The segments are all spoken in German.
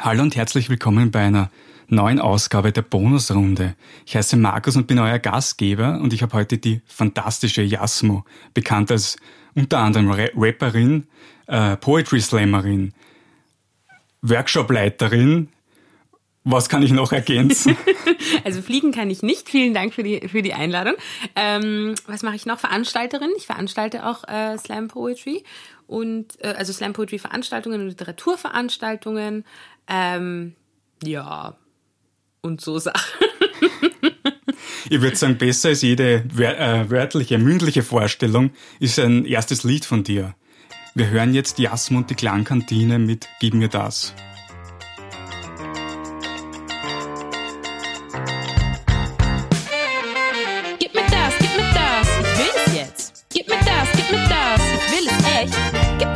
Hallo und herzlich willkommen bei einer neuen Ausgabe der Bonusrunde. Ich heiße Markus und bin euer Gastgeber und ich habe heute die fantastische Jasmo, bekannt als unter anderem Rapperin, äh, Poetry Slammerin, Workshopleiterin. Was kann ich noch ergänzen? also fliegen kann ich nicht. Vielen Dank für die, für die Einladung. Ähm, was mache ich noch? Veranstalterin. Ich veranstalte auch äh, Slam Poetry und äh, also Slam Poetry Veranstaltungen und Literaturveranstaltungen. Ähm, ja, und so Sachen. ich würde sagen, besser als jede äh, wörtliche, mündliche Vorstellung ist ein erstes Lied von dir. Wir hören jetzt Jasmund und die Klangkantine mit Gib mir das.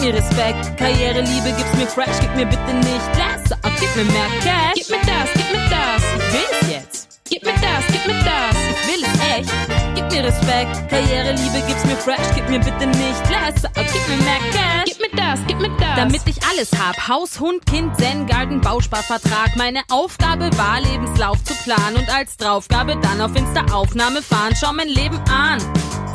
Mir Respekt, Karriere, Liebe, gib's mir fresh, gib mir bitte nicht das, gib mir mehr Cash. Gib mir das, gib mir das, ich will es jetzt. Gib mir das, gib mir das, ich will es echt. Gib mir Respekt, Karriere, Liebe, gib's mir fresh, gib mir bitte nicht less, gib mir mehr Cash. Gib mir das, gib mir das. Damit ich alles hab, Haus, Hund, Kind, Zen, Garten, Bausparvertrag. Meine Aufgabe war, Lebenslauf zu planen und als Draufgabe dann auf Insta-Aufnahme fahren. Schau mein Leben an.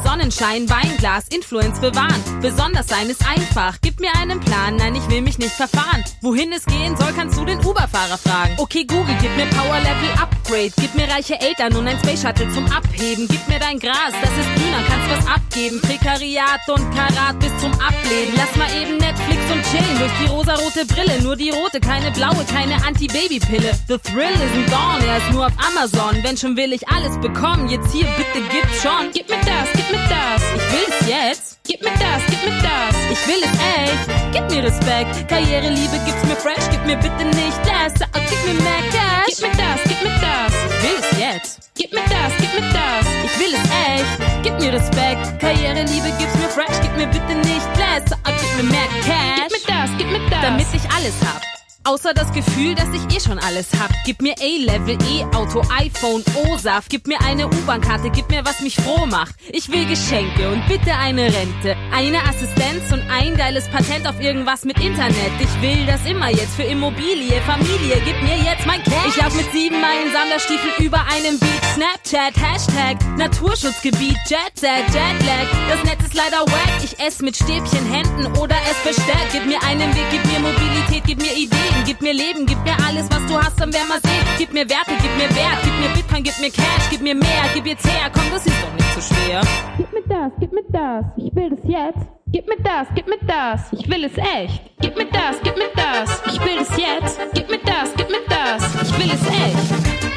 Sonnenschein, Weinglas, Influence bewahren. Besonders sein ist einfach. Gib mir einen Plan, nein, ich will mich nicht verfahren. Wohin es gehen soll, kannst du den Uber-Fahrer fragen. Okay, Google, gib mir Power Level Upgrade. Gib mir reiche Eltern und ein Space Shuttle zum Abheben. Gib mir dein Gras, das ist grüner, kannst was abgeben. Prekariat und Karat bis zum Ableben. Lass mal eben Netflix und chillen durch die rosarote Brille. Nur die rote, keine blaue, keine Anti-Baby-Pille. The Thrill isn't gone, er ist nur auf Amazon. Wenn schon will ich alles bekommen, jetzt hier bitte gib schon. Gib mir das, gib mir das, ich will es jetzt. Gib mir das, gib mir das, ich will es echt. Gib mir Respekt, Karriere, Liebe, gib's mir fresh, gib mir bitte nicht das, gib mir mehr Cash. Gib mir das, gib mir das, ich will es jetzt. Gib mir das, gib mir das, ich will es echt. Gib mir Respekt, Karriere, Liebe, gib's mir fresh, gib mir bitte nicht less, gib mir mehr Cash. Gib mir das, gib mir das, damit ich alles hab. Außer das Gefühl, dass ich eh schon alles hab. Gib mir A-Level, E-Auto, iPhone, O-Saft. Gib mir eine U-Bahn-Karte, gib mir was mich froh macht. Ich will Geschenke und bitte eine Rente. Eine Assistenz und ein geiles Patent auf irgendwas mit Internet. Ich will das immer jetzt für Immobilie, Familie. Gib mir jetzt mein Cash. Ich lauf mit sieben Meilen Sammlerstiefel über einem Beat. Snapchat, Hashtag, Naturschutzgebiet, Jet Set, Jetlag. Das Netz ist leider wack. Ich ess mit Stäbchen, Händen oder es bestellt. Gib mir einen Weg, gib mir Mobilität, gib mir Ideen. Gib mir Leben, gib mir alles, was du hast, dann werden wir sehen. Gib mir Werte, gib mir Wert, gib mir Bitcoin, gib mir Cash, gib mir mehr, gib jetzt her, komm, das ist doch nicht so schwer. Gib mir das, gib mir das, ich will das jetzt. Gib mir das, gib mir das, ich will es echt. Gib mir das, gib mir das, ich will es jetzt. Gib mir das, gib mir das, ich will es echt.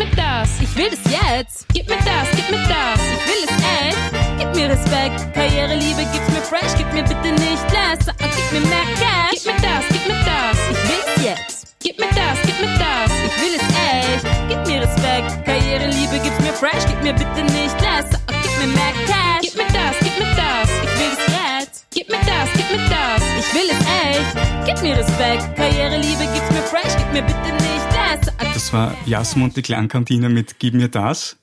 Ich will es jetzt. Gib mir das, gib mir das. Ich will es echt. Gib mir Respekt. Karriere, Liebe, gib's mir fresh. Gib mir bitte nicht less. Gib mir mehr Cash. Gib mir das, gib mir das. Ich will es jetzt. Gib mir das, gib mir das. Ich will es echt. Gib mir Respekt. Karriere, Liebe, gib's mir fresh. Gib mir bitte nicht less. Gib mir mehr Cash. Gib mir das, gib mir das. Ich will es jetzt. Gib mir das, gib mir das. Ich will es echt. Gib mir Respekt. Karriere, Liebe, gib's mir fresh. Gib mir bitte nicht less. Das war Jasmund die Klangkantine mit Gib mir das.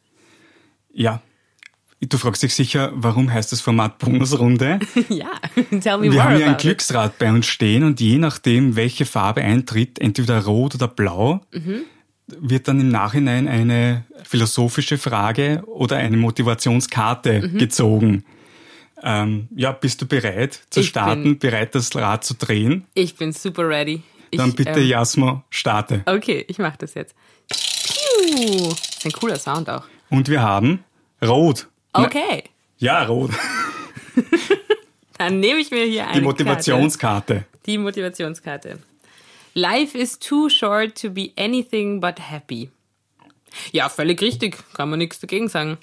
Ja, du fragst dich sicher, warum heißt das Format Bonusrunde? ja, tell me Wir haben hier ein Glücksrad bei uns stehen und je nachdem, welche Farbe eintritt, entweder rot oder blau, mhm. wird dann im Nachhinein eine philosophische Frage oder eine Motivationskarte mhm. gezogen. Ähm, ja, bist du bereit zu ich starten, bereit das Rad zu drehen? Ich bin super ready. Dann ich, bitte, ähm, Jasmo, starte. Okay, ich mache das jetzt. Piu. Das ist ein cooler Sound auch. Und wir haben Rot. Okay. Ja, Rot. Dann nehme ich mir hier eine Die Motivationskarte. Karte. Die Motivationskarte. Life is too short to be anything but happy. Ja, völlig richtig. Kann man nichts dagegen sagen.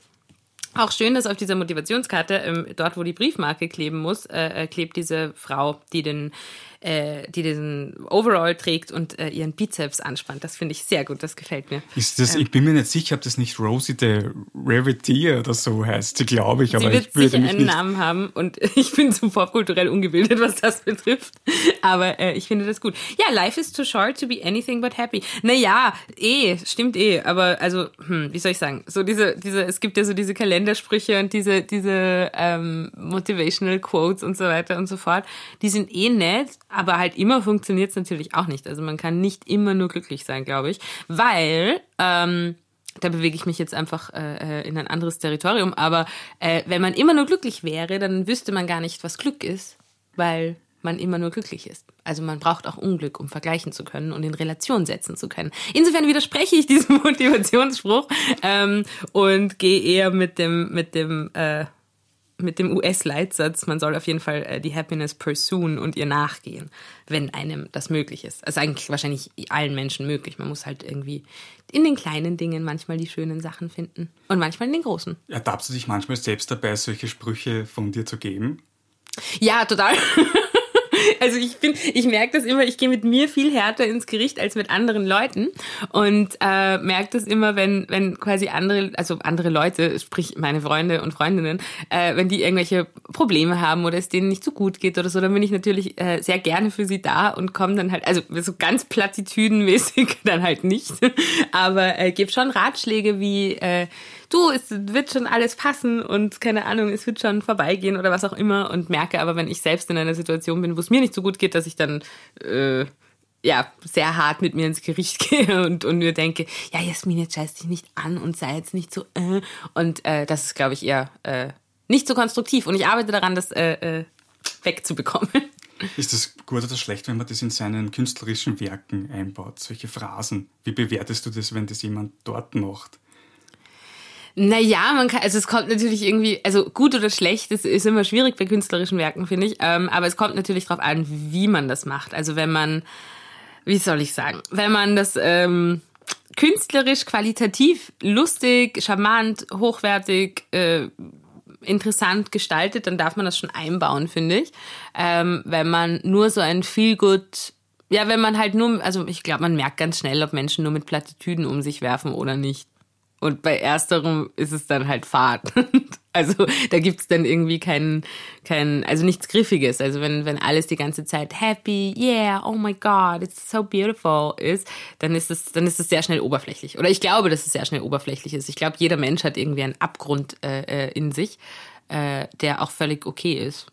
Auch schön, dass auf dieser Motivationskarte, ähm, dort wo die Briefmarke kleben muss, äh, äh klebt diese Frau, die den äh, die diesen Overall trägt und äh, ihren Bizeps anspannt. Das finde ich sehr gut, das gefällt mir. Ist das, ähm, ich bin mir nicht sicher, ob das nicht Rosie the Rarity oder so heißt. Sie glaube ich, aber sie wird ich würde sicher mich einen nicht. Namen haben und ich bin so popkulturell ungebildet, was das betrifft. Aber äh, ich finde das gut. Ja, life is too short to be anything but happy. Naja, eh, stimmt eh. Aber also, hm, wie soll ich sagen? So diese, diese, es gibt ja so diese Kalendersprüche und diese, diese ähm, Motivational Quotes und so weiter und so fort. Die sind eh nett, aber halt immer funktioniert es natürlich auch nicht. Also man kann nicht immer nur glücklich sein, glaube ich. Weil, ähm, da bewege ich mich jetzt einfach äh, in ein anderes Territorium, aber äh, wenn man immer nur glücklich wäre, dann wüsste man gar nicht, was Glück ist, weil man immer nur glücklich ist. Also man braucht auch Unglück, um vergleichen zu können und in Relation setzen zu können. Insofern widerspreche ich diesem Motivationsspruch ähm, und gehe eher mit dem mit dem äh, mit dem US-Leitsatz, man soll auf jeden Fall äh, die Happiness pursuen und ihr nachgehen, wenn einem das möglich ist. Also eigentlich wahrscheinlich allen Menschen möglich. Man muss halt irgendwie in den kleinen Dingen manchmal die schönen Sachen finden und manchmal in den großen. Ertappst du dich manchmal selbst dabei, solche Sprüche von dir zu geben? Ja, total. Also ich bin, ich merke das immer, ich gehe mit mir viel härter ins Gericht als mit anderen Leuten und äh, merke das immer, wenn, wenn quasi andere, also andere Leute, sprich meine Freunde und Freundinnen, äh, wenn die irgendwelche Probleme haben oder es denen nicht so gut geht oder so, dann bin ich natürlich äh, sehr gerne für sie da und komme dann halt, also so ganz platitüdenmäßig dann halt nicht, aber äh, gebe schon Ratschläge wie äh, du, es wird schon alles passen und keine Ahnung, es wird schon vorbeigehen oder was auch immer und merke aber, wenn ich selbst in einer Situation bin, wo es mir nicht so gut geht, dass ich dann äh, ja sehr hart mit mir ins Gericht gehe und, und mir denke, ja, Jasmin, jetzt scheiß dich nicht an und sei jetzt nicht so äh. und äh, das ist, glaube ich, eher äh, nicht so konstruktiv und ich arbeite daran, das äh, äh, wegzubekommen. Ist das gut oder schlecht, wenn man das in seinen künstlerischen Werken einbaut, solche Phrasen? Wie bewertest du das, wenn das jemand dort macht? Naja, man kann, also es kommt natürlich irgendwie, also gut oder schlecht, das ist immer schwierig bei künstlerischen Werken, finde ich. Ähm, aber es kommt natürlich darauf an, wie man das macht. Also wenn man, wie soll ich sagen, wenn man das ähm, künstlerisch, qualitativ, lustig, charmant, hochwertig, äh, interessant gestaltet, dann darf man das schon einbauen, finde ich. Ähm, wenn man nur so ein gut ja, wenn man halt nur, also ich glaube, man merkt ganz schnell, ob Menschen nur mit Plattitüden um sich werfen oder nicht. Und bei ersterem ist es dann halt Fahrt. Also da gibt's dann irgendwie keinen, kein, also nichts Griffiges. Also wenn, wenn alles die ganze Zeit happy, yeah, oh my God, it's so beautiful ist, dann ist es, dann ist es sehr schnell oberflächlich. Oder ich glaube, dass es sehr schnell oberflächlich ist. Ich glaube, jeder Mensch hat irgendwie einen Abgrund äh, äh in sich, äh, der auch völlig okay ist.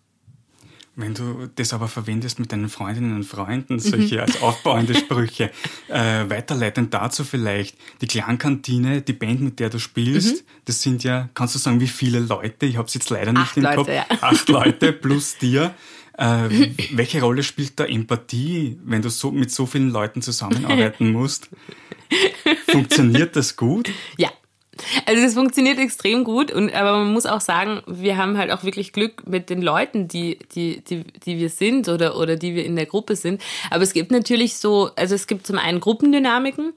Wenn du das aber verwendest mit deinen Freundinnen und Freunden, solche mhm. als aufbauende Sprüche, äh, weiterleitend dazu vielleicht, die Klangkantine, die Band, mit der du spielst, mhm. das sind ja, kannst du sagen, wie viele Leute? Ich habe es jetzt leider nicht Acht im Leute, Kopf. Ja. Acht Leute plus dir. Äh, welche Rolle spielt da Empathie, wenn du so mit so vielen Leuten zusammenarbeiten musst? Funktioniert das gut? Ja, also das funktioniert extrem gut und aber man muss auch sagen, wir haben halt auch wirklich Glück mit den Leuten, die die die die wir sind oder oder die wir in der Gruppe sind. Aber es gibt natürlich so, also es gibt zum einen Gruppendynamiken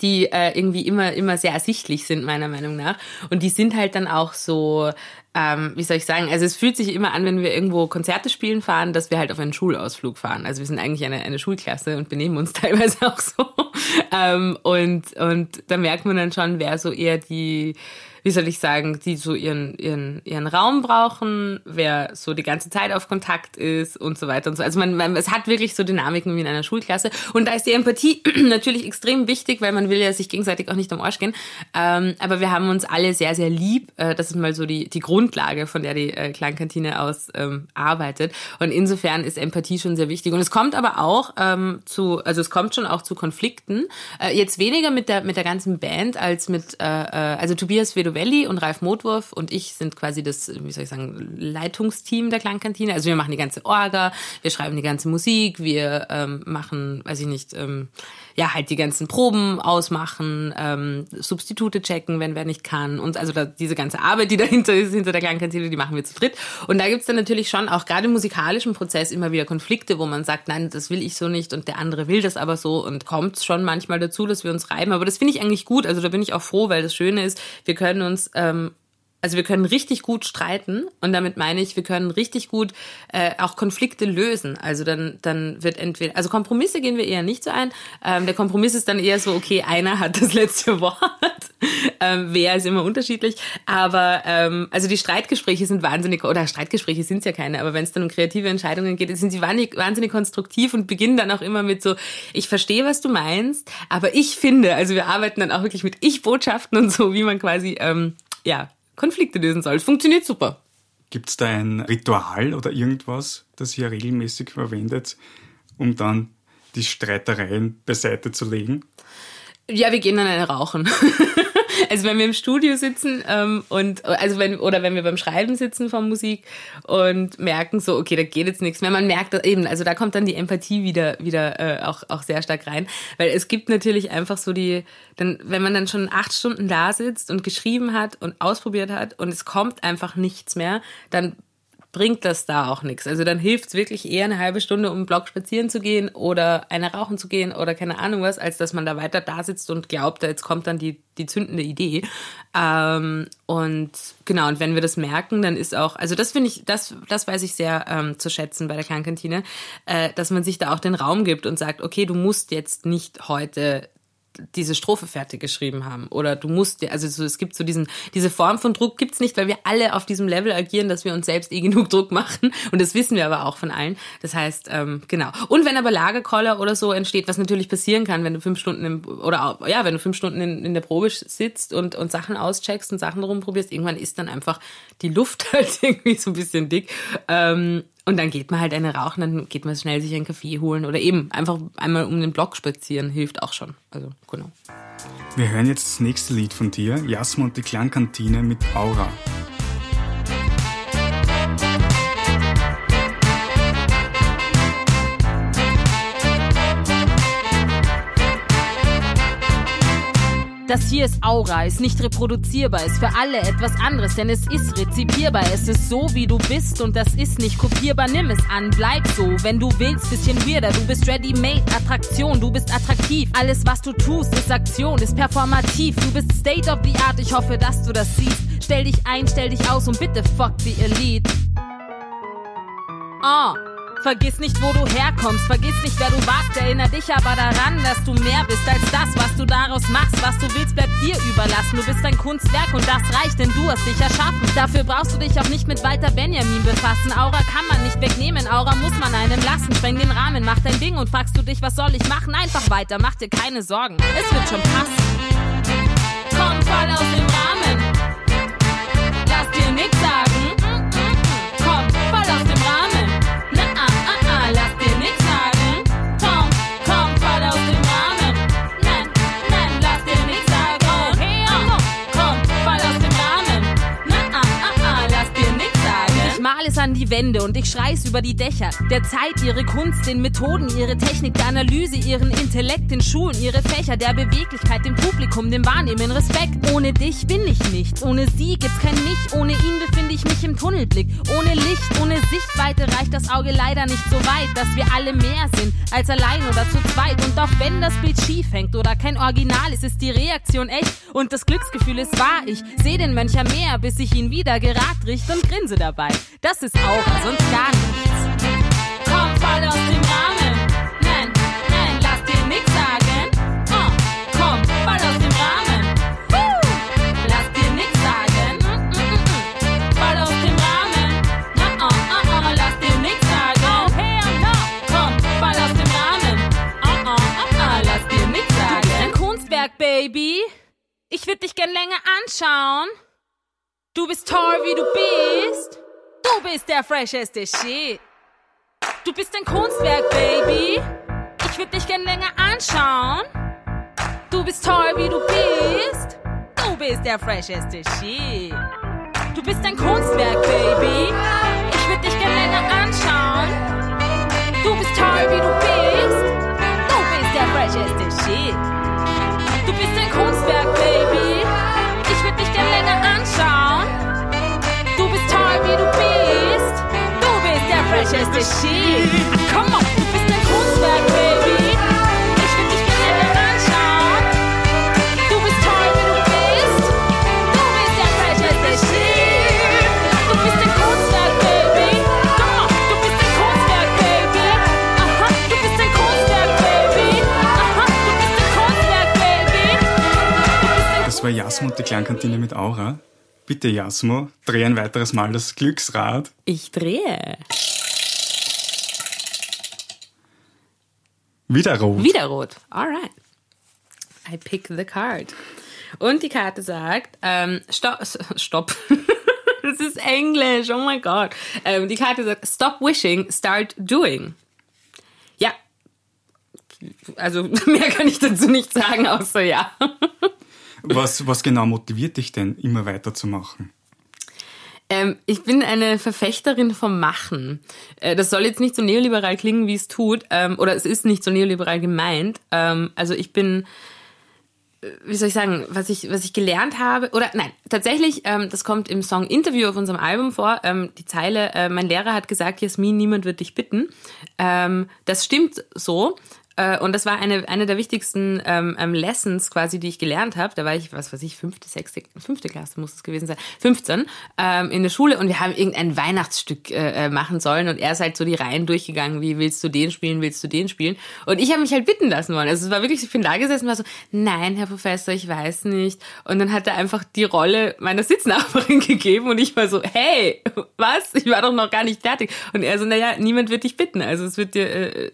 die äh, irgendwie immer immer sehr ersichtlich sind meiner Meinung nach und die sind halt dann auch so ähm, wie soll ich sagen, also es fühlt sich immer an, wenn wir irgendwo Konzerte spielen fahren, dass wir halt auf einen Schulausflug fahren. Also wir sind eigentlich eine, eine Schulklasse und benehmen uns teilweise auch so. Ähm, und, und da merkt man dann schon, wer so eher die wie soll ich sagen, die so ihren, ihren, ihren Raum brauchen, wer so die ganze Zeit auf Kontakt ist und so weiter und so. Also man, man, es hat wirklich so Dynamiken wie in einer Schulklasse. Und da ist die Empathie natürlich extrem wichtig, weil man will ja sich gegenseitig auch nicht am Arsch gehen. Ähm, aber wir haben uns alle sehr, sehr lieb. Äh, das ist mal so die, die Grundlage, von der die äh, Klangkantine aus ähm, arbeitet. Und insofern ist Empathie schon sehr wichtig. Und es kommt aber auch ähm, zu, also es kommt schon auch zu Konflikten. Äh, jetzt weniger mit der, mit der ganzen Band als mit, äh, äh also Tobias Vedo Novelli und Ralf Motwurf und ich sind quasi das, wie soll ich sagen, Leitungsteam der Klangkantine. Also wir machen die ganze Orga, wir schreiben die ganze Musik, wir ähm, machen, weiß ich nicht, ähm, ja, halt die ganzen Proben ausmachen, ähm, Substitute checken, wenn wer nicht kann. Und also da, diese ganze Arbeit, die dahinter ist, hinter der Klangkantine, die machen wir zu dritt. Und da gibt's dann natürlich schon auch gerade im musikalischen Prozess immer wieder Konflikte, wo man sagt, nein, das will ich so nicht und der andere will das aber so und kommt schon manchmal dazu, dass wir uns reiben. Aber das finde ich eigentlich gut. Also da bin ich auch froh, weil das Schöne ist, wir können uns ähm, Also wir können richtig gut streiten und damit meine ich, wir können richtig gut äh, auch Konflikte lösen. Also dann, dann wird entweder, also Kompromisse gehen wir eher nicht so ein. Ähm, der Kompromiss ist dann eher so, okay, einer hat das letzte Wort. ähm, wer ist immer unterschiedlich. Aber ähm, also die Streitgespräche sind wahnsinnig, oder Streitgespräche sind es ja keine, aber wenn es dann um kreative Entscheidungen geht, sind sie wahnsinnig, wahnsinnig konstruktiv und beginnen dann auch immer mit so, ich verstehe, was du meinst, aber ich finde, also wir arbeiten dann auch wirklich mit Ich-Botschaften und so, wie man quasi ähm, ja, Konflikte lösen soll. Es funktioniert super. Gibt es da ein Ritual oder irgendwas, das ihr regelmäßig verwendet, um dann die Streitereien beiseite zu legen? Ja, wir gehen dann eine rauchen. Also wenn wir im Studio sitzen ähm, und also wenn oder wenn wir beim Schreiben sitzen von Musik und merken so, okay, da geht jetzt nichts mehr. Man merkt eben, also da kommt dann die Empathie wieder wieder äh, auch auch sehr stark rein, weil es gibt natürlich einfach so die, dann wenn man dann schon acht Stunden da sitzt und geschrieben hat und ausprobiert hat und es kommt einfach nichts mehr, dann bringt das da auch nichts. Also dann hilft es wirklich eher eine halbe Stunde, um einen Block spazieren zu gehen oder eine rauchen zu gehen oder keine Ahnung was, als dass man da weiter da sitzt und glaubt, jetzt kommt dann die, die zündende Idee. Ähm, und genau, und wenn wir das merken, dann ist auch, also das finde ich, das, das weiß ich sehr ähm, zu schätzen bei der Kleinkantine, äh, dass man sich da auch den Raum gibt und sagt, okay, du musst jetzt nicht heute diese Strophe fertig geschrieben haben. Oder du musst dir, also so, es gibt so diesen, diese Form von Druck gibt's nicht, weil wir alle auf diesem Level agieren, dass wir uns selbst eh genug Druck machen. Und das wissen wir aber auch von allen. Das heißt, ähm, genau. Und wenn aber Lagerkoller oder so entsteht, was natürlich passieren kann, wenn du fünf Stunden im, oder ja, wenn du fünf Stunden in, in der Probe sitzt und, und Sachen auscheckst und Sachen rumprobierst, irgendwann ist dann einfach die Luft halt irgendwie so ein bisschen dick. Ähm, und dann geht man halt eine rauchen, dann geht man schnell sich einen Kaffee holen oder eben einfach einmal um den Block spazieren, hilft auch schon. Also, genau. Wir hören jetzt das nächste Lied von dir, Jasmo und die Klangkantine mit Aura. Das hier ist Aura, ist nicht reproduzierbar, ist für alle etwas anderes, denn es ist rezipierbar. Es ist so, wie du bist und das ist nicht kopierbar. Nimm es an, bleib so, wenn du willst, bisschen weirder. Du bist ready-made, Attraktion, du bist attraktiv. Alles, was du tust, ist Aktion, ist performativ. Du bist state of the art, ich hoffe, dass du das siehst. Stell dich ein, stell dich aus und bitte fuck the Elite. Ah. Vergiss nicht, wo du herkommst, vergiss nicht, wer du warst. Erinner dich aber daran, dass du mehr bist als das, was du daraus machst. Was du willst, bleibt dir überlassen. Du bist ein Kunstwerk und das reicht, denn du hast dich erschaffen. Dafür brauchst du dich auch nicht mit Walter Benjamin befassen. Aura kann man nicht wegnehmen, Aura muss man einem lassen. Spreng den Rahmen, mach dein Ding und fragst du dich, was soll ich machen? Einfach weiter, mach dir keine Sorgen. Es wird schon passen. Komm, fall aus dem Rahmen. Lass dir nix sagen. Wände und ich schrei's über die Dächer. Der Zeit ihre Kunst, den Methoden, ihre Technik, der Analyse, ihren Intellekt, den Schulen, ihre Fächer, der Beweglichkeit, dem Publikum, dem Wahrnehmen, Respekt. Ohne dich bin ich nichts, ohne sie gibt's kein Mich, ohne ihn befinde ich mich im Tunnelblick. Ohne Licht, ohne Sichtweite reicht das Auge leider nicht so weit, dass wir alle mehr sind als allein oder zu zweit. Und auch wenn das Bild schief hängt oder kein Original ist, ist die Reaktion echt und das Glücksgefühl ist wahr. Ich seh den Möncher mehr, bis ich ihn wieder gerad richt und grinse dabei. Das ist Aura, sonst gar nichts. Komm, fall aus dem Rahmen. Nein, nein, lass dir nix sagen. Oh, komm, fall aus dem Rahmen. Uh, lass dir nix sagen. Mm, mm, mm, fall aus dem Rahmen. Na, oh, oh, oh, lass dir nix sagen. Oh, hell no. Komm, fall aus dem Rahmen. Oh, oh, oh, oh, lass dir nix sagen. Du bist ein Kunstwerk, Baby. Ich würde dich gern länger anschauen. Du bist toll, wie du bist. Du bist der fresheste Shit. Du bist ein Kunstwerk, Baby. Ich würde dich gern länger anschauen. Du bist toll, wie du bist. Du bist der fresheste Shit. Du bist ein Kunstwerk, Baby. Ich würde dich gern länger anschauen. Du bist toll, wie du bist. Du bist der fresheste Shit. Du bist ein Kunstwerk, Baby. Ich würde dich gern länger anschauen. Du bist toll, wie du bist. Welches ist schief? Ah, komm auf, du bist ein Kunstwerk, Baby. Ich will dich gerne anschauen. Du bist toll, wie du bist. Du bist ja welches ist schief? Du bist ein Kunstwerk, Baby. Komm auf, du bist ein Kunstwerk, Baby. Aha, du bist ein Kunstwerk, Baby. Aha, du bist ein Kunstwerk, Baby. Das war Jasmo und die Klangkantine mit Aura. Bitte, Jasmo, dreh ein weiteres Mal das Glücksrad. Ich drehe. Wieder rot. Wieder rot. Alright. I pick the card. Und die Karte sagt, ähm, stopp, stopp. das ist Englisch, oh mein Gott. Ähm, die Karte sagt, stop wishing, start doing. Ja. Also mehr kann ich dazu nicht sagen, außer ja. was, was genau motiviert dich denn, immer weiterzumachen? Ähm, ich bin eine Verfechterin vom Machen. Äh, das soll jetzt nicht so neoliberal klingen, wie es tut, ähm, oder es ist nicht so neoliberal gemeint. Ähm, also ich bin wie soll ich sagen, was ich, was ich gelernt habe, oder nein, tatsächlich, ähm, das kommt im Song Interview auf unserem Album vor, ähm, die Zeile, äh, mein Lehrer hat gesagt, Jasmin, niemand wird dich bitten. Ähm, das stimmt so. Äh, und das war eine, eine der wichtigsten ähm, ähm, Lessons quasi, die ich gelernt habe. Da war ich, was weiß ich, fünfte, sechste, fünfte Klasse muss es gewesen sein, 15 ähm, in der Schule und wir haben irgendein Weihnachtsstück äh, äh, machen sollen und er ist halt so die Reihen durchgegangen, wie willst du den spielen, willst du den spielen? Und ich habe mich halt bitten lassen wollen. Also es war wirklich, ich bin da gesessen und war so, nein, Herr Professor, ich weiß nicht. Und dann hat er einfach die Rolle meiner Sitznachbarin gegeben und ich war so, hey, was? Ich war doch noch gar nicht fertig. Und er so, naja, niemand wird dich bitten. Also es wird dir, äh,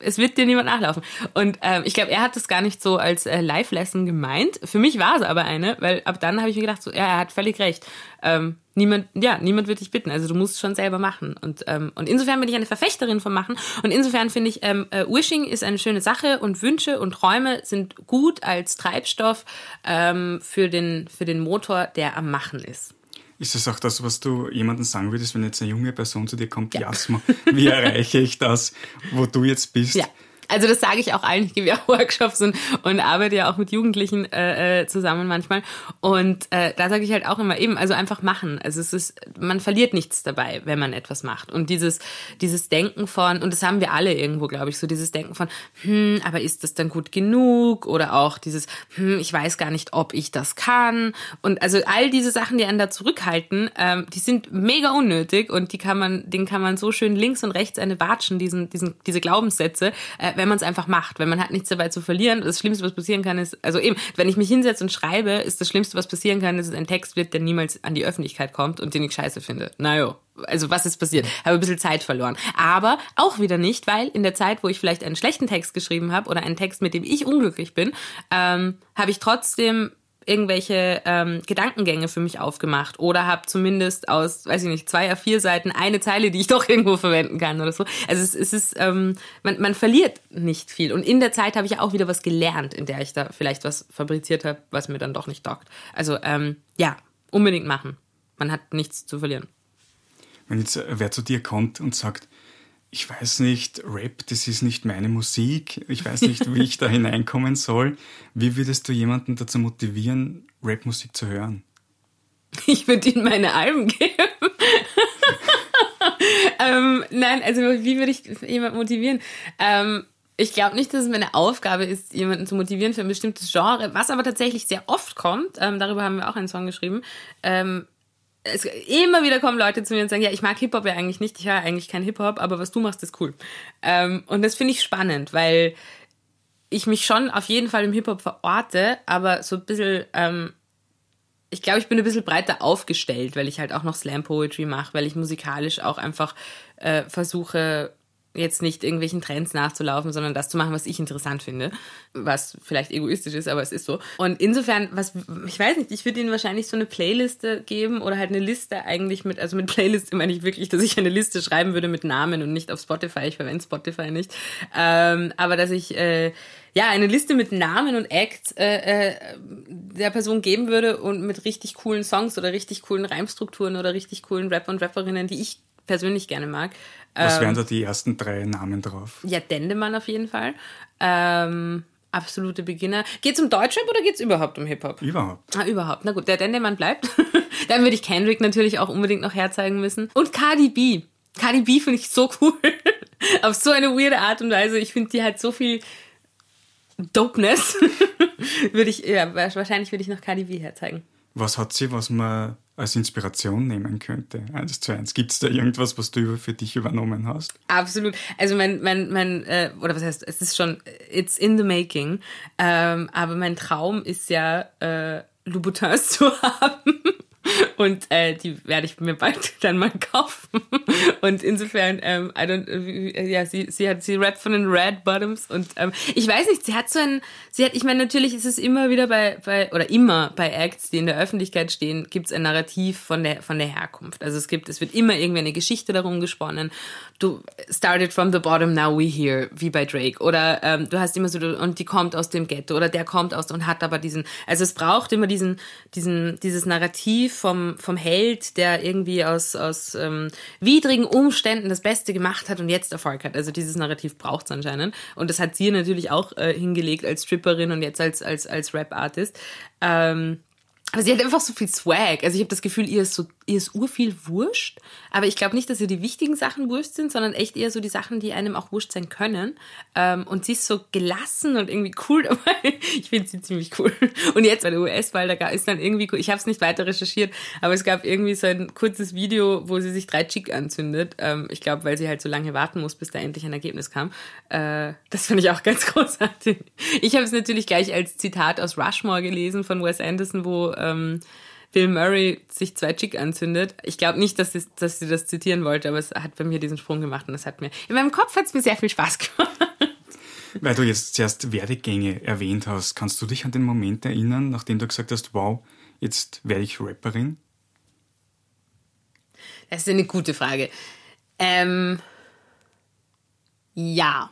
es wird dir niemand nachlaufen. Und ähm, ich glaube, er hat das gar nicht so als äh, Live-Lesson gemeint. Für mich war es aber eine, weil ab dann habe ich mir gedacht, so, ja, er hat völlig recht. Ähm, niemand, ja, niemand wird dich bitten. Also du musst schon selber machen. Und, ähm, und insofern bin ich eine Verfechterin vom Machen. Und insofern finde ich, ähm, äh, Wishing ist eine schöne Sache und Wünsche und Träume sind gut als Treibstoff ähm, für, den, für den Motor, der am Machen ist. Ist das auch das, was du jemandem sagen würdest, wenn jetzt eine junge Person zu dir kommt, ja. Jasma, wie erreiche ich das, wo du jetzt bist? Ja. Also das sage ich auch allen. Ich gebe ja Workshops und, und arbeite ja auch mit Jugendlichen äh, äh, zusammen manchmal. Und äh, da sage ich halt auch immer eben, also einfach machen. Also es ist, man verliert nichts dabei, wenn man etwas macht. Und dieses, dieses Denken von, und das haben wir alle irgendwo, glaube ich, so dieses Denken von, hm, aber ist das dann gut genug? Oder auch dieses, hm, ich weiß gar nicht, ob ich das kann. Und also all diese Sachen, die einen da zurückhalten, ähm, die sind mega unnötig und die kann man, den kann man so schön links und rechts eine watschen, diesen, diesen, diese Glaubenssätze. Äh, wenn man es einfach macht, wenn man hat nichts dabei zu verlieren. Das Schlimmste, was passieren kann, ist, also eben, wenn ich mich hinsetze und schreibe, ist das Schlimmste, was passieren kann, dass es ein Text wird, der niemals an die Öffentlichkeit kommt und den ich scheiße finde. Naja, also was ist passiert? Habe ein bisschen Zeit verloren. Aber auch wieder nicht, weil in der Zeit, wo ich vielleicht einen schlechten Text geschrieben habe oder einen Text, mit dem ich unglücklich bin, ähm, habe ich trotzdem irgendwelche ähm, Gedankengänge für mich aufgemacht oder habe zumindest aus, weiß ich nicht, zwei a vier Seiten eine Zeile, die ich doch irgendwo verwenden kann oder so. Also es, es ist, ähm, man, man verliert nicht viel. Und in der Zeit habe ich auch wieder was gelernt, in der ich da vielleicht was fabriziert habe, was mir dann doch nicht taugt. Also ähm, ja, unbedingt machen. Man hat nichts zu verlieren. Wenn jetzt wer zu dir kommt und sagt, ich weiß nicht, Rap, das ist nicht meine Musik, ich weiß nicht, wie ich da hineinkommen soll. Wie würdest du jemanden dazu motivieren, Rapmusik zu hören? Ich würde ihm meine Alben geben. ähm, nein, also wie würde ich jemanden motivieren? Ähm, ich glaube nicht, dass es meine Aufgabe ist, jemanden zu motivieren für ein bestimmtes Genre. Was aber tatsächlich sehr oft kommt, ähm, darüber haben wir auch einen Song geschrieben, ähm, es, immer wieder kommen Leute zu mir und sagen, ja, ich mag Hip-Hop ja eigentlich nicht, ich höre eigentlich kein Hip-Hop, aber was du machst, ist cool. Ähm, und das finde ich spannend, weil ich mich schon auf jeden Fall im Hip-Hop verorte, aber so ein bisschen, ähm, ich glaube, ich bin ein bisschen breiter aufgestellt, weil ich halt auch noch Slam-Poetry mache, weil ich musikalisch auch einfach äh, versuche, jetzt nicht irgendwelchen Trends nachzulaufen, sondern das zu machen, was ich interessant finde, was vielleicht egoistisch ist, aber es ist so. Und insofern, was ich weiß nicht, ich würde ihnen wahrscheinlich so eine Playliste geben oder halt eine Liste eigentlich mit, also mit Playlist meine ich wirklich, dass ich eine Liste schreiben würde mit Namen und nicht auf Spotify. Ich verwende Spotify nicht, ähm, aber dass ich äh, ja, eine Liste mit Namen und Acts äh, äh, der Person geben würde und mit richtig coolen Songs oder richtig coolen Reimstrukturen oder richtig coolen Rapper und Rapperinnen, die ich persönlich gerne mag. Was wären ähm, da die ersten drei Namen drauf? Ja, Dendemann auf jeden Fall. Ähm, absolute Beginner. Geht es um Deutschrap oder geht es überhaupt um Hip-Hop? Überhaupt. Ah, überhaupt. Na gut, der Dendemann bleibt. Dann würde ich Kendrick natürlich auch unbedingt noch herzeigen müssen. Und Cardi B. Cardi B finde ich so cool. auf so eine weirde Art und Weise. Ich finde, die hat so viel Dopeness. würde ich, ja, wahrscheinlich würde ich noch Cardi B herzeigen. Was hat sie, was man als Inspiration nehmen könnte? Eins zu eins. Gibt es da irgendwas, was du für dich übernommen hast? Absolut. Also mein, mein, mein, äh, oder was heißt, es ist schon, it's in the making. Ähm, aber mein Traum ist ja, äh, Louboutins zu haben. Und äh, die werde ich mir bald dann mal kaufen. Und insofern, ähm, I don't, äh, ja, sie, sie hat, sie rappt von den Red Bottoms und ähm, ich weiß nicht, sie hat so ein, sie hat, ich meine, natürlich ist es immer wieder bei, bei, oder immer bei Acts, die in der Öffentlichkeit stehen, gibt es ein Narrativ von der, von der Herkunft. Also es gibt, es wird immer irgendwie eine Geschichte darum gesponnen. Du started from the bottom, now we here, wie bei Drake. Oder ähm, du hast immer so, und die kommt aus dem Ghetto oder der kommt aus und hat aber diesen, also es braucht immer diesen, diesen, dieses Narrativ vom, vom Held, der irgendwie aus, aus ähm, widrigen Umständen das Beste gemacht hat und jetzt Erfolg hat. Also dieses Narrativ braucht es anscheinend. Und das hat sie natürlich auch äh, hingelegt als Stripperin und jetzt als, als, als Rap-Artist. Ähm, aber sie hat einfach so viel Swag. Also ich habe das Gefühl, ihr ist so, ihr ist urviel wurscht. Aber ich glaube nicht, dass ihr die wichtigen Sachen wurscht sind, sondern echt eher so die Sachen, die einem auch wurscht sein können. Ähm, und sie ist so gelassen und irgendwie cool dabei. Ich finde sie ziemlich cool. Und jetzt bei der US-Wahl, da ist dann irgendwie. Ich habe es nicht weiter recherchiert, aber es gab irgendwie so ein kurzes Video, wo sie sich drei Chick anzündet. Ähm, ich glaube, weil sie halt so lange warten muss, bis da endlich ein Ergebnis kam. Äh, das fand ich auch ganz großartig. Ich habe es natürlich gleich als Zitat aus Rushmore gelesen von Wes Anderson, wo ähm, Bill Murray sich zwei Chick anzündet. Ich glaube nicht, dass sie, dass sie das zitieren wollte, aber es hat bei mir diesen Sprung gemacht und das hat mir, in meinem Kopf hat es mir sehr viel Spaß gemacht. Weil du jetzt zuerst Werdegänge erwähnt hast, kannst du dich an den Moment erinnern, nachdem du gesagt hast, wow, jetzt werde ich Rapperin? Das ist eine gute Frage. Ähm, ja.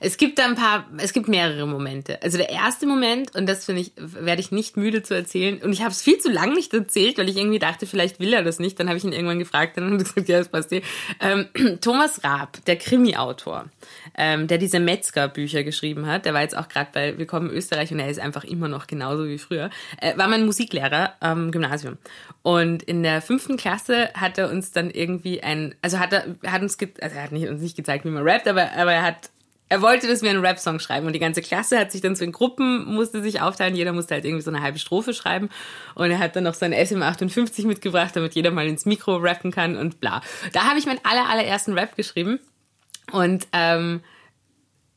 Es gibt da ein paar, es gibt mehrere Momente. Also der erste Moment, und das finde ich, werde ich nicht müde zu erzählen, und ich habe es viel zu lang nicht erzählt, weil ich irgendwie dachte, vielleicht will er das nicht. Dann habe ich ihn irgendwann gefragt, dann hat er gesagt, ja, das passt dir. Ähm, Thomas Raab, der Krimi-Autor, ähm, der diese Metzger-Bücher geschrieben hat, der war jetzt auch gerade bei Willkommen Österreich und er ist einfach immer noch genauso wie früher, äh, war mein Musiklehrer am Gymnasium. Und in der fünften Klasse hat er uns dann irgendwie ein, also hat er, hat uns, also er hat nicht, uns nicht gezeigt, wie man rappt, aber, aber er hat er wollte, dass wir einen Rap-Song schreiben und die ganze Klasse hat sich dann so in Gruppen, musste sich aufteilen, jeder musste halt irgendwie so eine halbe Strophe schreiben. Und er hat dann noch sein SM58 mitgebracht, damit jeder mal ins Mikro rappen kann und bla. Da habe ich meinen aller, allerersten Rap geschrieben. Und ähm,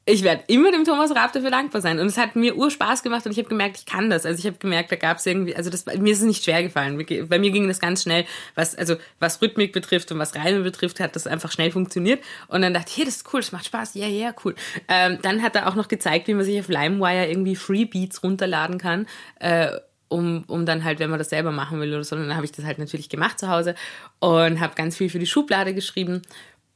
ich werde immer dem Thomas Raab dafür dankbar sein. Und es hat mir urspaß gemacht und ich habe gemerkt, ich kann das. Also ich habe gemerkt, da gab es irgendwie, also das, mir ist es nicht schwer gefallen. Bei mir ging das ganz schnell, was, also was Rhythmik betrifft und was Reime betrifft, hat das einfach schnell funktioniert. Und dann dachte ich, hey, das ist cool, das macht Spaß, ja, yeah, ja, yeah, cool. Ähm, dann hat er auch noch gezeigt, wie man sich auf LimeWire irgendwie Freebeats runterladen kann. Äh, um, um dann halt, wenn man das selber machen will oder so, dann habe ich das halt natürlich gemacht zu Hause und habe ganz viel für die Schublade geschrieben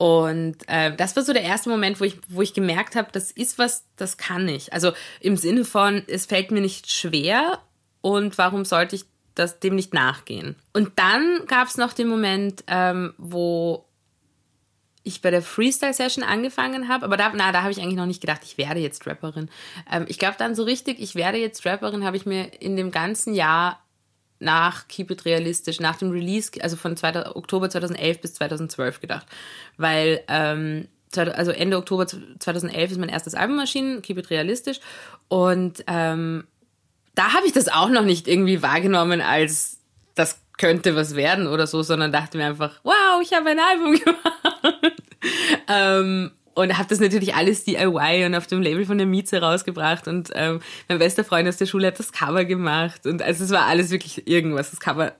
und äh, das war so der erste Moment, wo ich, wo ich gemerkt habe, das ist was, das kann ich. Also im Sinne von, es fällt mir nicht schwer und warum sollte ich das dem nicht nachgehen? Und dann gab es noch den Moment, ähm, wo ich bei der Freestyle-Session angefangen habe, aber da, na, da habe ich eigentlich noch nicht gedacht, ich werde jetzt Rapperin. Ähm, ich glaube dann so richtig, ich werde jetzt Rapperin, habe ich mir in dem ganzen Jahr nach Keep It Realistisch, nach dem Release, also von 2. Oktober 2011 bis 2012 gedacht. Weil, ähm, also Ende Oktober 2011 ist mein erstes Album erschienen, Keep It Realistisch. Und ähm, da habe ich das auch noch nicht irgendwie wahrgenommen als das könnte was werden oder so, sondern dachte mir einfach, wow, ich habe ein Album gemacht. ähm, und habe das natürlich alles DIY und auf dem Label von der Mieze rausgebracht und ähm, mein bester Freund aus der Schule hat das Cover gemacht und also es war alles wirklich irgendwas. Das Cover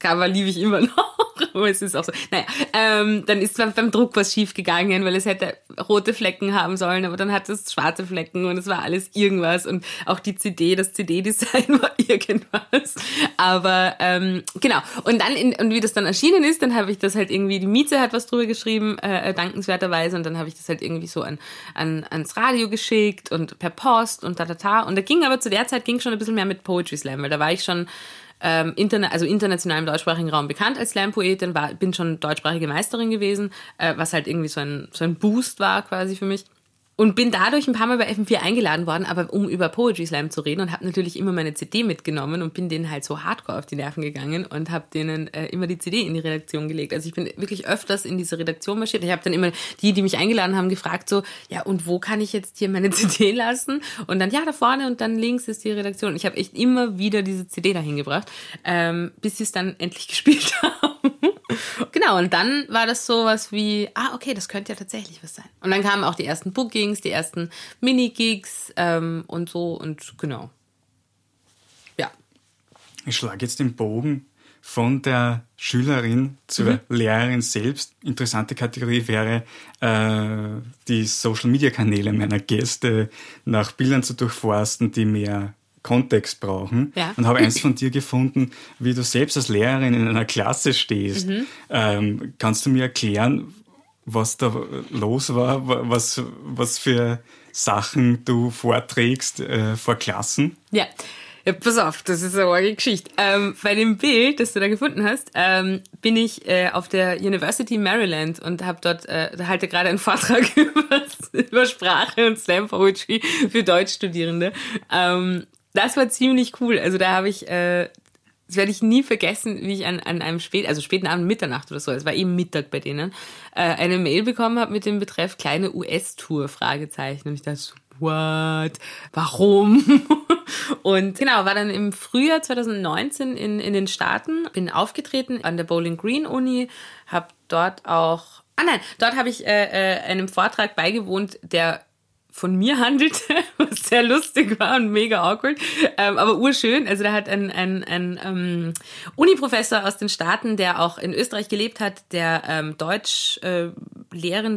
Cover liebe ich immer noch, aber es ist auch so. Naja, ähm, dann ist beim, beim Druck was schief gegangen, weil es hätte rote Flecken haben sollen, aber dann hat es schwarze Flecken und es war alles irgendwas und auch die CD, das CD-Design war irgendwas. Aber ähm, genau. Und dann, in, und wie das dann erschienen ist, dann habe ich das halt irgendwie, die Mieze hat was drüber geschrieben, äh, dankenswerterweise, und dann habe ich das halt irgendwie so an, an, ans Radio geschickt und per Post und da, da, da. Und da ging aber zu der Zeit ging schon ein bisschen mehr mit Poetry Slam, weil da war ich schon ähm, interna also international im deutschsprachigen Raum bekannt als Slam-Poetin, bin schon deutschsprachige Meisterin gewesen, äh, was halt irgendwie so ein, so ein Boost war quasi für mich. Und bin dadurch ein paar Mal bei FM4 eingeladen worden, aber um über Poetry Slam zu reden und habe natürlich immer meine CD mitgenommen und bin denen halt so hardcore auf die Nerven gegangen und habe denen äh, immer die CD in die Redaktion gelegt. Also ich bin wirklich öfters in diese Redaktion marschiert. Ich habe dann immer die, die mich eingeladen haben, gefragt so, ja und wo kann ich jetzt hier meine CD lassen? Und dann ja da vorne und dann links ist die Redaktion. Ich habe echt immer wieder diese CD dahin gebracht, ähm, bis sie es dann endlich gespielt haben. genau, und dann war das so was wie, ah, okay, das könnte ja tatsächlich was sein. Und dann kamen auch die ersten Bookings, die ersten Mini-Gigs ähm, und so und genau. Ja. Ich schlage jetzt den Bogen von der Schülerin zur mhm. Lehrerin selbst. Interessante Kategorie wäre, äh, die Social-Media-Kanäle meiner Gäste nach Bildern zu durchforsten, die mehr Kontext brauchen. Ja. Und habe eins von dir gefunden, wie du selbst als Lehrerin in einer Klasse stehst. Mhm. Ähm, kannst du mir erklären, was da los war, was, was für Sachen du vorträgst äh, vor Klassen? Ja. Ja, pass auf, das ist eine arge Geschichte. Ähm, bei dem Bild, das du da gefunden hast, ähm, bin ich äh, auf der University Maryland und habe dort, äh, halte gerade einen Vortrag über, über Sprache und Slam Poetry für Deutschstudierende. Ähm, das war ziemlich cool. Also da habe ich, äh, das werde ich nie vergessen, wie ich an, an einem spät, also späten Abend, Mitternacht oder so, es war eben Mittag bei denen, äh, eine Mail bekommen habe mit dem Betreff kleine US-Tour, Fragezeichen. Und ich dachte so, what? Warum? Und genau, war dann im Frühjahr 2019 in, in den Staaten, bin aufgetreten an der Bowling Green Uni, habe dort auch, ah nein, dort habe ich äh, äh, einem Vortrag beigewohnt, der von mir handelte, was sehr lustig war und mega awkward, ähm, aber urschön. Also da hat ein, ein, ein ähm, Uni-Professor aus den Staaten, der auch in Österreich gelebt hat, der ähm, Deutsch äh,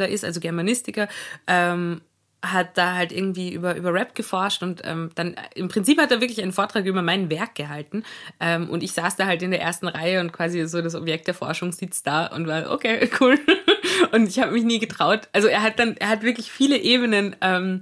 ist, also Germanistiker, ähm, hat da halt irgendwie über, über Rap geforscht und ähm, dann im Prinzip hat er wirklich einen Vortrag über mein Werk gehalten ähm, und ich saß da halt in der ersten Reihe und quasi so das Objekt der Forschung sitzt da und war okay cool und ich habe mich nie getraut. Also er hat dann er hat wirklich viele Ebenen ähm,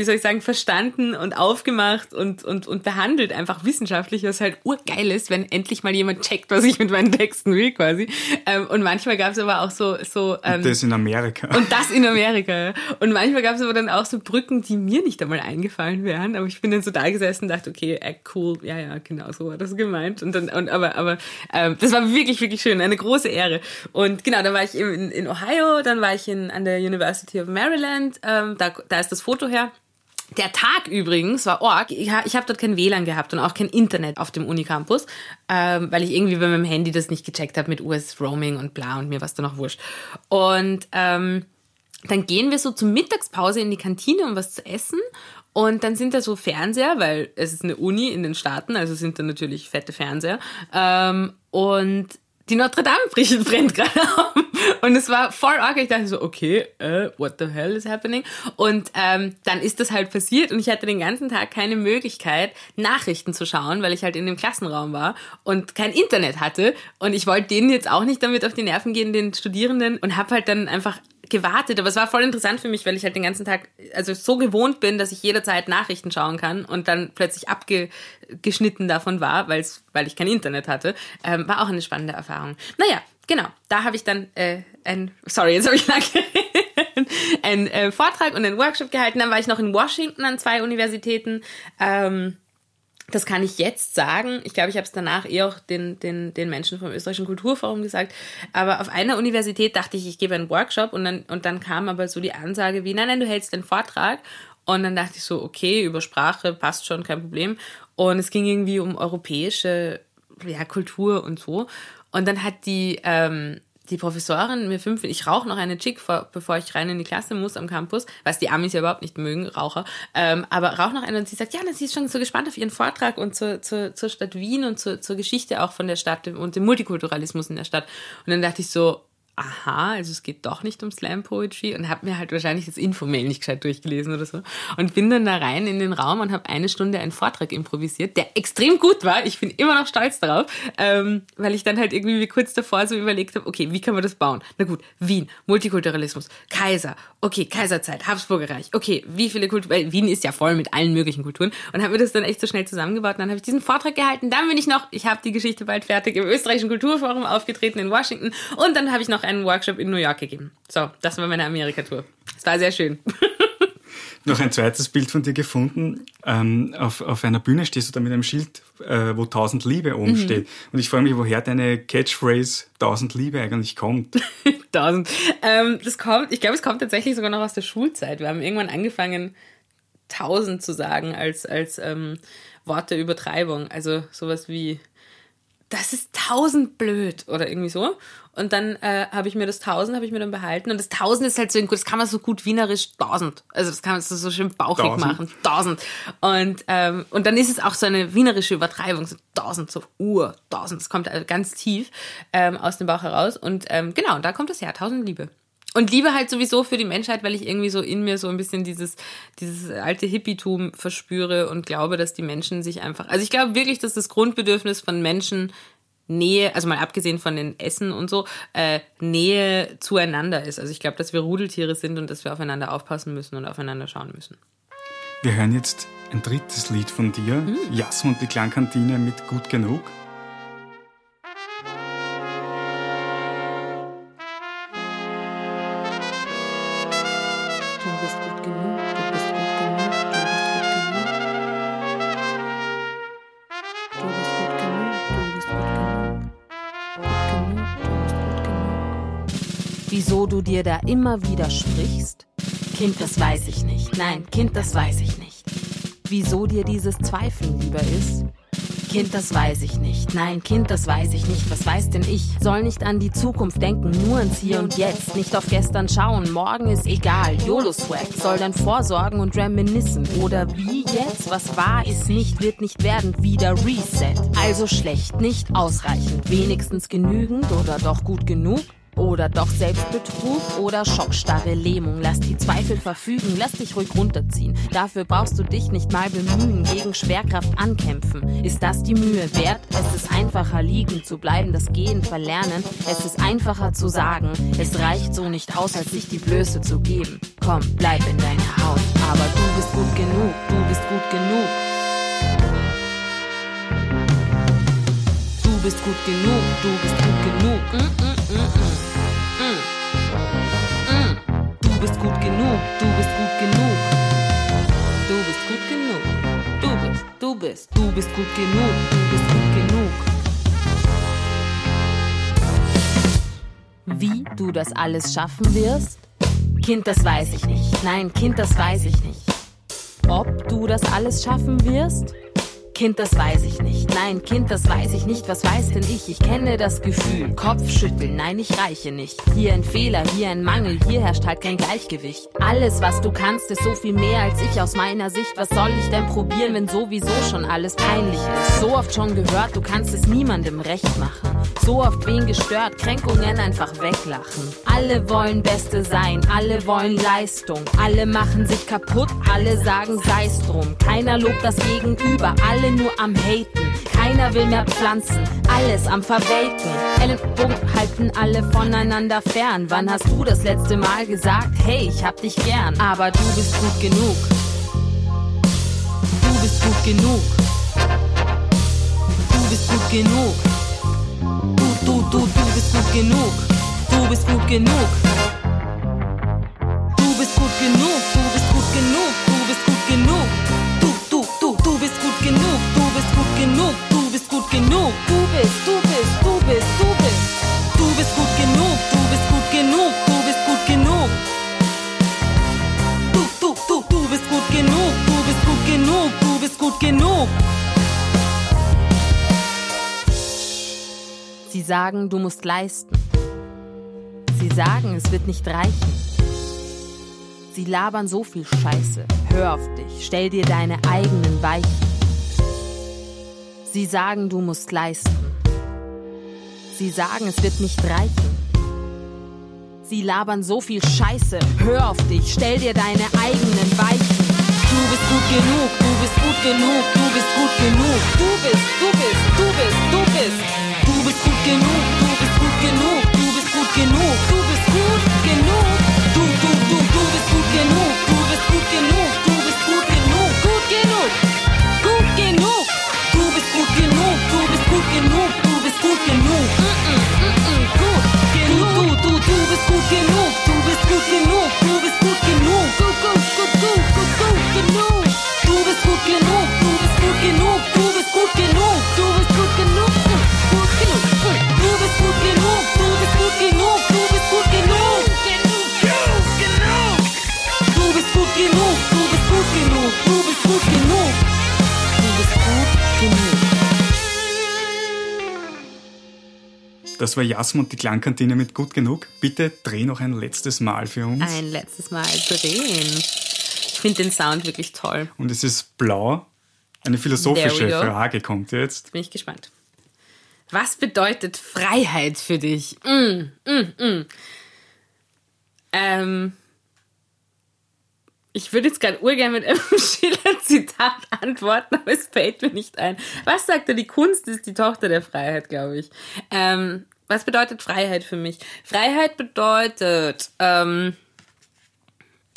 wie soll ich sagen, verstanden und aufgemacht und, und, und behandelt, einfach wissenschaftlich, was halt urgeil ist, wenn endlich mal jemand checkt, was ich mit meinen Texten will, quasi. Ähm, und manchmal gab es aber auch so. so ähm, und das in Amerika. Und das in Amerika. Und manchmal gab es aber dann auch so Brücken, die mir nicht einmal eingefallen wären. Aber ich bin dann so da gesessen und dachte, okay, äh, cool, ja, ja, genau so war das gemeint. Und dann, und aber, aber ähm, das war wirklich, wirklich schön, eine große Ehre. Und genau, dann war ich in, in Ohio, dann war ich in, an der University of Maryland, ähm, da, da ist das Foto her. Der Tag übrigens war Org. Ich, ich habe dort kein WLAN gehabt und auch kein Internet auf dem Unicampus, ähm, weil ich irgendwie bei meinem Handy das nicht gecheckt habe mit US-Roaming und bla und mir was da noch wurscht. Und ähm, dann gehen wir so zur Mittagspause in die Kantine, um was zu essen. Und dann sind da so Fernseher, weil es ist eine Uni in den Staaten, also sind da natürlich fette Fernseher. Ähm, und die Notre Dame brennt gerade auf. Und es war voll arg. Ich dachte so, okay, uh, what the hell is happening? Und ähm, dann ist das halt passiert und ich hatte den ganzen Tag keine Möglichkeit, Nachrichten zu schauen, weil ich halt in dem Klassenraum war und kein Internet hatte. Und ich wollte denen jetzt auch nicht damit auf die Nerven gehen, den Studierenden, und habe halt dann einfach gewartet, aber es war voll interessant für mich, weil ich halt den ganzen Tag also so gewohnt bin, dass ich jederzeit Nachrichten schauen kann und dann plötzlich abgeschnitten davon war, weil's, weil ich kein Internet hatte. Ähm, war auch eine spannende Erfahrung. Naja, genau. Da habe ich dann äh, ein, sorry, jetzt habe ich lange einen äh, Vortrag und einen Workshop gehalten. Dann war ich noch in Washington an zwei Universitäten. Ähm, das kann ich jetzt sagen. Ich glaube, ich habe es danach eh auch den, den, den Menschen vom Österreichischen Kulturforum gesagt. Aber auf einer Universität dachte ich, ich gebe einen Workshop und dann, und dann kam aber so die Ansage wie, nein, nein, du hältst den Vortrag. Und dann dachte ich so, okay, über Sprache passt schon, kein Problem. Und es ging irgendwie um europäische ja, Kultur und so. Und dann hat die, ähm, die Professorin mir fünf, ich rauche noch eine Chick, vor, bevor ich rein in die Klasse muss am Campus, was die Amis ja überhaupt nicht mögen, Raucher, ähm, aber rauche noch eine und sie sagt, ja, sie ist schon so gespannt auf ihren Vortrag und zur, zur, zur Stadt Wien und zur, zur Geschichte auch von der Stadt und dem Multikulturalismus in der Stadt. Und dann dachte ich so, aha, also es geht doch nicht um Slam Poetry und habe mir halt wahrscheinlich das Infomail nicht gescheit durchgelesen oder so und bin dann da rein in den Raum und habe eine Stunde einen Vortrag improvisiert, der extrem gut war. Ich bin immer noch stolz darauf, ähm, weil ich dann halt irgendwie kurz davor so überlegt habe, okay, wie kann man das bauen? Na gut, Wien, Multikulturalismus, Kaiser, okay, Kaiserzeit, Habsburgerreich, okay, wie viele Kulturen, weil Wien ist ja voll mit allen möglichen Kulturen und habe mir das dann echt so schnell zusammengebaut und dann habe ich diesen Vortrag gehalten, dann bin ich noch, ich habe die Geschichte bald fertig, im österreichischen Kulturforum aufgetreten in Washington und dann habe ich noch einen Workshop in New York gegeben. So, das war meine Amerika-Tour. Es war sehr schön. noch ein zweites Bild von dir gefunden. Ähm, auf, auf einer Bühne stehst du da mit einem Schild, äh, wo 1000 Liebe oben mhm. steht. Und ich frage mich, woher deine Catchphrase 1000 Liebe eigentlich kommt. 1000. Ähm, das kommt, ich glaube, es kommt tatsächlich sogar noch aus der Schulzeit. Wir haben irgendwann angefangen, 1000 zu sagen als, als ähm, Wort der Übertreibung. Also sowas wie das ist tausend blöd oder irgendwie so. Und dann äh, habe ich mir das tausend habe ich mir dann behalten und das tausend ist halt so gut, das kann man so gut wienerisch tausend. Also das kann man so, so schön bauchig tausend. machen, tausend. Und ähm, und dann ist es auch so eine wienerische Übertreibung, so tausend, so Uhr, tausend. Das kommt also ganz tief ähm, aus dem Bauch heraus und ähm, genau, und da kommt es her, tausend Liebe. Und Liebe halt sowieso für die Menschheit, weil ich irgendwie so in mir so ein bisschen dieses, dieses alte Hippietum verspüre und glaube, dass die Menschen sich einfach, also ich glaube wirklich, dass das Grundbedürfnis von Menschen Nähe, also mal abgesehen von den Essen und so, äh, Nähe zueinander ist. Also ich glaube, dass wir Rudeltiere sind und dass wir aufeinander aufpassen müssen und aufeinander schauen müssen. Wir hören jetzt ein drittes Lied von dir, mhm. Jasm und die Klangkantine mit Gut genug. Dir da immer widersprichst? Kind, das weiß ich nicht. Nein, Kind, das weiß ich nicht. Wieso dir dieses Zweifeln lieber ist? Kind, das weiß ich nicht. Nein, Kind, das weiß ich nicht. Was weiß denn ich? Soll nicht an die Zukunft denken, nur ans Hier und Jetzt. Nicht auf gestern schauen, morgen ist egal. YOLO-Swag soll dann vorsorgen und reminiszen. Oder wie jetzt? Was war, ist nicht, wird nicht werden. Wieder Reset. Also schlecht, nicht ausreichend. Wenigstens genügend oder doch gut genug? Oder doch Selbstbetrug oder schockstarre Lähmung. Lass die Zweifel verfügen, lass dich ruhig runterziehen. Dafür brauchst du dich nicht mal bemühen, gegen Schwerkraft ankämpfen. Ist das die Mühe wert? Es ist einfacher liegen zu bleiben, das Gehen verlernen. Es ist einfacher zu sagen, es reicht so nicht aus, als sich die Blöße zu geben. Komm, bleib in deiner Haut, aber du bist gut genug, du bist gut genug. Du bist gut genug, du bist gut genug. Mm -mm. Du bist gut genug, du bist gut genug. Du bist gut genug. Du bist, du bist, du bist gut genug, du bist gut genug. Wie du das alles schaffen wirst? Kind, das weiß ich nicht. Nein, Kind, das weiß ich nicht. Ob du das alles schaffen wirst? Kind, das weiß ich nicht. Nein, Kind, das weiß ich nicht. Was weiß denn ich? Ich kenne das Gefühl. Kopfschütteln, nein, ich reiche nicht. Hier ein Fehler, hier ein Mangel, hier herrscht halt kein Gleichgewicht. Alles, was du kannst, ist so viel mehr als ich aus meiner Sicht. Was soll ich denn probieren, wenn sowieso schon alles peinlich ist? So oft schon gehört, du kannst es niemandem recht machen. So oft wen gestört, Kränkungen einfach weglachen. Alle wollen Beste sein, alle wollen Leistung. Alle machen sich kaputt, alle sagen sei's drum. Keiner lobt das Gegenüber, alle nur am Haten. Keiner will mehr pflanzen, alles am Verwelken. Ellenbogen halten alle voneinander fern. Wann hast du das letzte Mal gesagt, hey, ich hab dich gern? Aber du bist gut genug. Du bist gut genug. Du bist gut genug. Du, du, du, du bist gut genug. Du bist gut genug. Du bist gut genug. Genug. Du bist, du bist, du bist, du bist. Du bist gut genug, du bist gut genug, du bist gut genug. Du, du, du, du bist gut genug, du bist gut genug, du bist gut genug. Sie sagen, du musst leisten. Sie sagen, es wird nicht reichen. Sie labern so viel Scheiße. Hör auf dich, stell dir deine eigenen Weichen. Sie sagen, du musst leisten. Sie sagen, es wird nicht reichen. Sie labern so viel Scheiße. Hör auf dich, stell dir deine eigenen Weichen. Du bist gut genug, du bist gut genug, du bist gut genug. Du bist, du bist, du bist, du bist. Du bist gut genug, du bist gut genug, du bist gut genug, du bist gut genug. Du, du, du, du bist gut genug, du bist gut genug, du bist gut genug, gut genug, gut genug genug, du bist Das war Jasmin und die Klangkantine mit gut genug. Bitte dreh noch ein letztes Mal für uns. Ein letztes Mal drehen. Ich finde den Sound wirklich toll. Und es ist blau. Eine philosophische Frage kommt jetzt. Bin ich gespannt. Was bedeutet Freiheit für dich? Mm, mm, mm. Ähm, ich würde jetzt gerade urgern mit einem Schiller-Zitat antworten, aber es fällt mir nicht ein. Was sagt er? Die Kunst ist die Tochter der Freiheit, glaube ich. Ähm, was bedeutet Freiheit für mich? Freiheit bedeutet, ähm,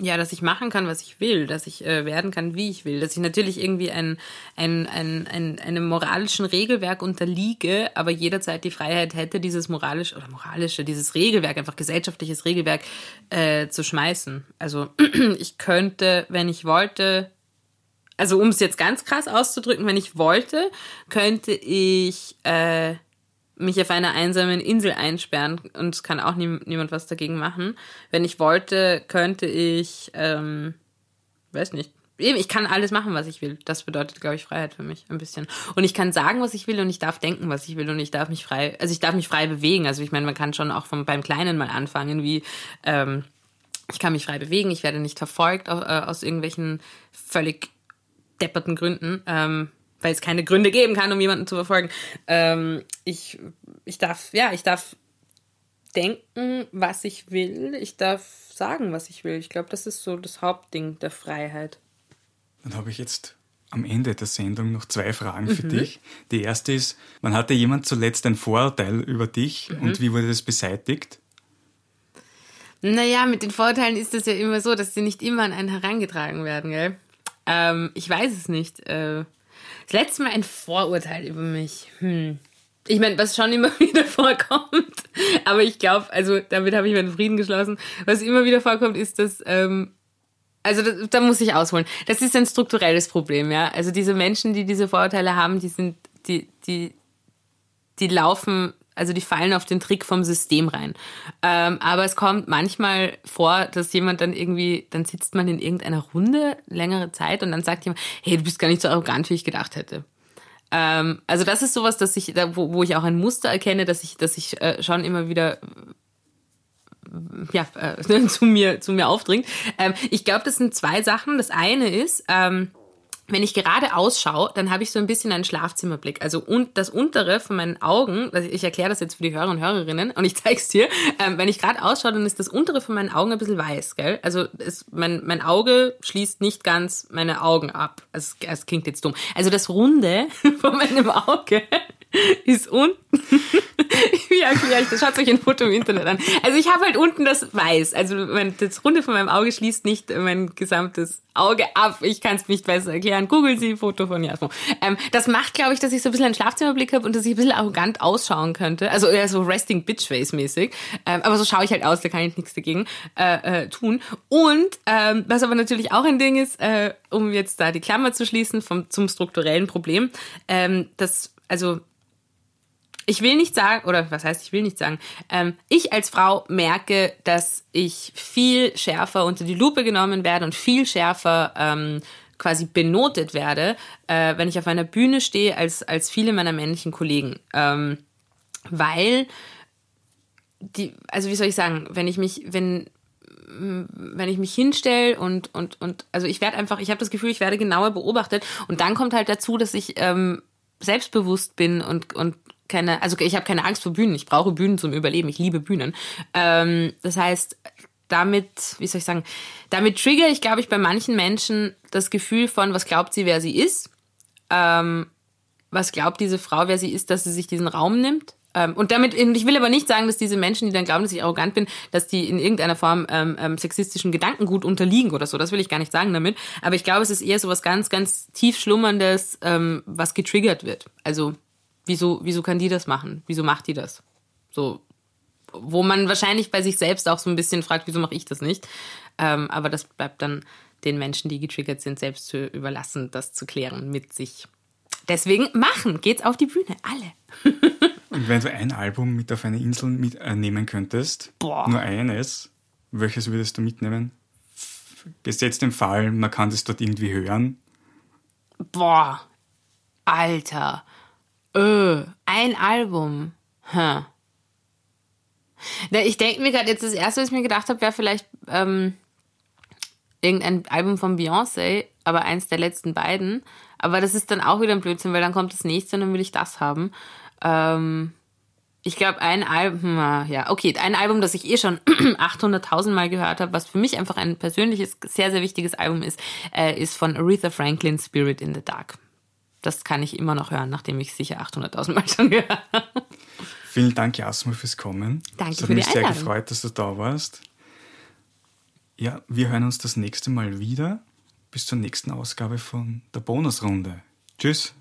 ja, dass ich machen kann, was ich will, dass ich äh, werden kann, wie ich will, dass ich natürlich irgendwie ein, ein, ein, ein, einem moralischen Regelwerk unterliege, aber jederzeit die Freiheit hätte, dieses moralische oder moralische, dieses Regelwerk, einfach gesellschaftliches Regelwerk äh, zu schmeißen. Also ich könnte, wenn ich wollte, also um es jetzt ganz krass auszudrücken, wenn ich wollte, könnte ich äh, mich auf einer einsamen Insel einsperren und es kann auch nie, niemand was dagegen machen. Wenn ich wollte, könnte ich, ähm, weiß nicht, eben, ich kann alles machen, was ich will. Das bedeutet, glaube ich, Freiheit für mich ein bisschen. Und ich kann sagen, was ich will und ich darf denken, was ich will und ich darf mich frei, also ich darf mich frei bewegen. Also ich meine, man kann schon auch vom, beim Kleinen mal anfangen, wie, ähm, ich kann mich frei bewegen, ich werde nicht verfolgt äh, aus irgendwelchen völlig depperten Gründen. Ähm, weil es keine Gründe geben kann, um jemanden zu verfolgen. Ähm, ich, ich darf, ja, ich darf denken, was ich will. Ich darf sagen, was ich will. Ich glaube, das ist so das Hauptding der Freiheit. Dann habe ich jetzt am Ende der Sendung noch zwei Fragen für mhm. dich. Die erste ist, wann hatte jemand zuletzt ein Vorurteil über dich mhm. und wie wurde das beseitigt? Naja, mit den Vorurteilen ist es ja immer so, dass sie nicht immer an einen herangetragen werden, gell? Ähm, ich weiß es nicht. Äh, das letzte Mal ein Vorurteil über mich. Hm. Ich meine, was schon immer wieder vorkommt, aber ich glaube, also damit habe ich meinen Frieden geschlossen. Was immer wieder vorkommt, ist, dass ähm, also da, da muss ich ausholen. Das ist ein strukturelles Problem, ja. Also diese Menschen, die diese Vorurteile haben, die sind, die, die, die laufen also die fallen auf den Trick vom System rein. Ähm, aber es kommt manchmal vor, dass jemand dann irgendwie, dann sitzt man in irgendeiner Runde längere Zeit und dann sagt jemand, hey, du bist gar nicht so arrogant, wie ich gedacht hätte. Ähm, also das ist sowas, dass ich, wo, wo ich auch ein Muster erkenne, dass ich, dass ich äh, schon immer wieder ja, äh, zu mir, zu mir aufdringt. Ähm, ich glaube, das sind zwei Sachen. Das eine ist, ähm, wenn ich gerade ausschaue, dann habe ich so ein bisschen einen Schlafzimmerblick. Also und das untere von meinen Augen, also ich erkläre das jetzt für die Hörer und Hörerinnen und ich zeige es dir, ähm, wenn ich gerade ausschaue, dann ist das untere von meinen Augen ein bisschen weiß, gell? Also es, mein, mein Auge schließt nicht ganz meine Augen ab. Also es klingt jetzt dumm. Also das Runde von meinem Auge ist unten. Wie erkläre ich das? Schaut euch ein Foto im Internet an. Also ich habe halt unten das Weiß. Also das Runde von meinem Auge schließt nicht mein gesamtes Auge ab. Ich kann es nicht besser erklären. Google Sie Foto von Jasmo. Ähm, das macht, glaube ich, dass ich so ein bisschen einen Schlafzimmerblick habe und dass ich ein bisschen arrogant ausschauen könnte. Also eher so Resting Bitch Face mäßig. Ähm, aber so schaue ich halt aus, da kann ich nichts dagegen äh, äh, tun. Und ähm, was aber natürlich auch ein Ding ist, äh, um jetzt da die Klammer zu schließen vom, zum strukturellen Problem, ähm, das also ich will nicht sagen, oder was heißt, ich will nicht sagen, ähm, ich als Frau merke, dass ich viel schärfer unter die Lupe genommen werde und viel schärfer ähm, quasi benotet werde, äh, wenn ich auf einer Bühne stehe, als, als viele meiner männlichen Kollegen. Ähm, weil die, also wie soll ich sagen, wenn ich mich, wenn, wenn ich mich hinstelle und, und, und, also ich werde einfach, ich habe das Gefühl, ich werde genauer beobachtet und dann kommt halt dazu, dass ich ähm, selbstbewusst bin und, und keine, also ich habe keine Angst vor Bühnen. Ich brauche Bühnen zum Überleben. Ich liebe Bühnen. Ähm, das heißt, damit, wie soll ich sagen, damit trigger ich, glaube ich, bei manchen Menschen das Gefühl von, was glaubt sie, wer sie ist? Ähm, was glaubt diese Frau, wer sie ist, dass sie sich diesen Raum nimmt? Ähm, und damit, ich will aber nicht sagen, dass diese Menschen, die dann glauben, dass ich arrogant bin, dass die in irgendeiner Form ähm, ähm, sexistischen Gedankengut unterliegen oder so. Das will ich gar nicht sagen damit. Aber ich glaube, es ist eher so was ganz, ganz tief schlummerndes, ähm, was getriggert wird. Also wieso, wieso kann die das machen? Wieso macht die das? So, wo man wahrscheinlich bei sich selbst auch so ein bisschen fragt, wieso mache ich das nicht? Ähm, aber das bleibt dann den Menschen, die getriggert sind, selbst zu überlassen, das zu klären mit sich. Deswegen machen, geht's auf die Bühne, alle. Und wenn du ein Album mit auf eine Insel mitnehmen äh, könntest, Boah. nur eines, welches würdest du mitnehmen? Gesetzt im Fall, man kann das dort irgendwie hören. Boah, Alter. Öh, ein Album. Hm. Na, ich denke mir gerade, jetzt das erste, was ich mir gedacht habe, wäre vielleicht ähm, irgendein Album von Beyoncé, aber eins der letzten beiden. Aber das ist dann auch wieder ein Blödsinn, weil dann kommt das nächste und dann will ich das haben. Ähm, ich glaube, ein Album, ja, okay, ein Album, das ich eh schon 800.000 Mal gehört habe, was für mich einfach ein persönliches, sehr, sehr wichtiges Album ist, äh, ist von Aretha Franklin, Spirit in the Dark. Das kann ich immer noch hören, nachdem ich sicher 800.000 Mal schon gehört habe. Vielen Dank, Jasmin, fürs Kommen. Danke es hat für mich sehr gefreut, dass du da warst. Ja, wir hören uns das nächste Mal wieder. Bis zur nächsten Ausgabe von der Bonusrunde. Tschüss.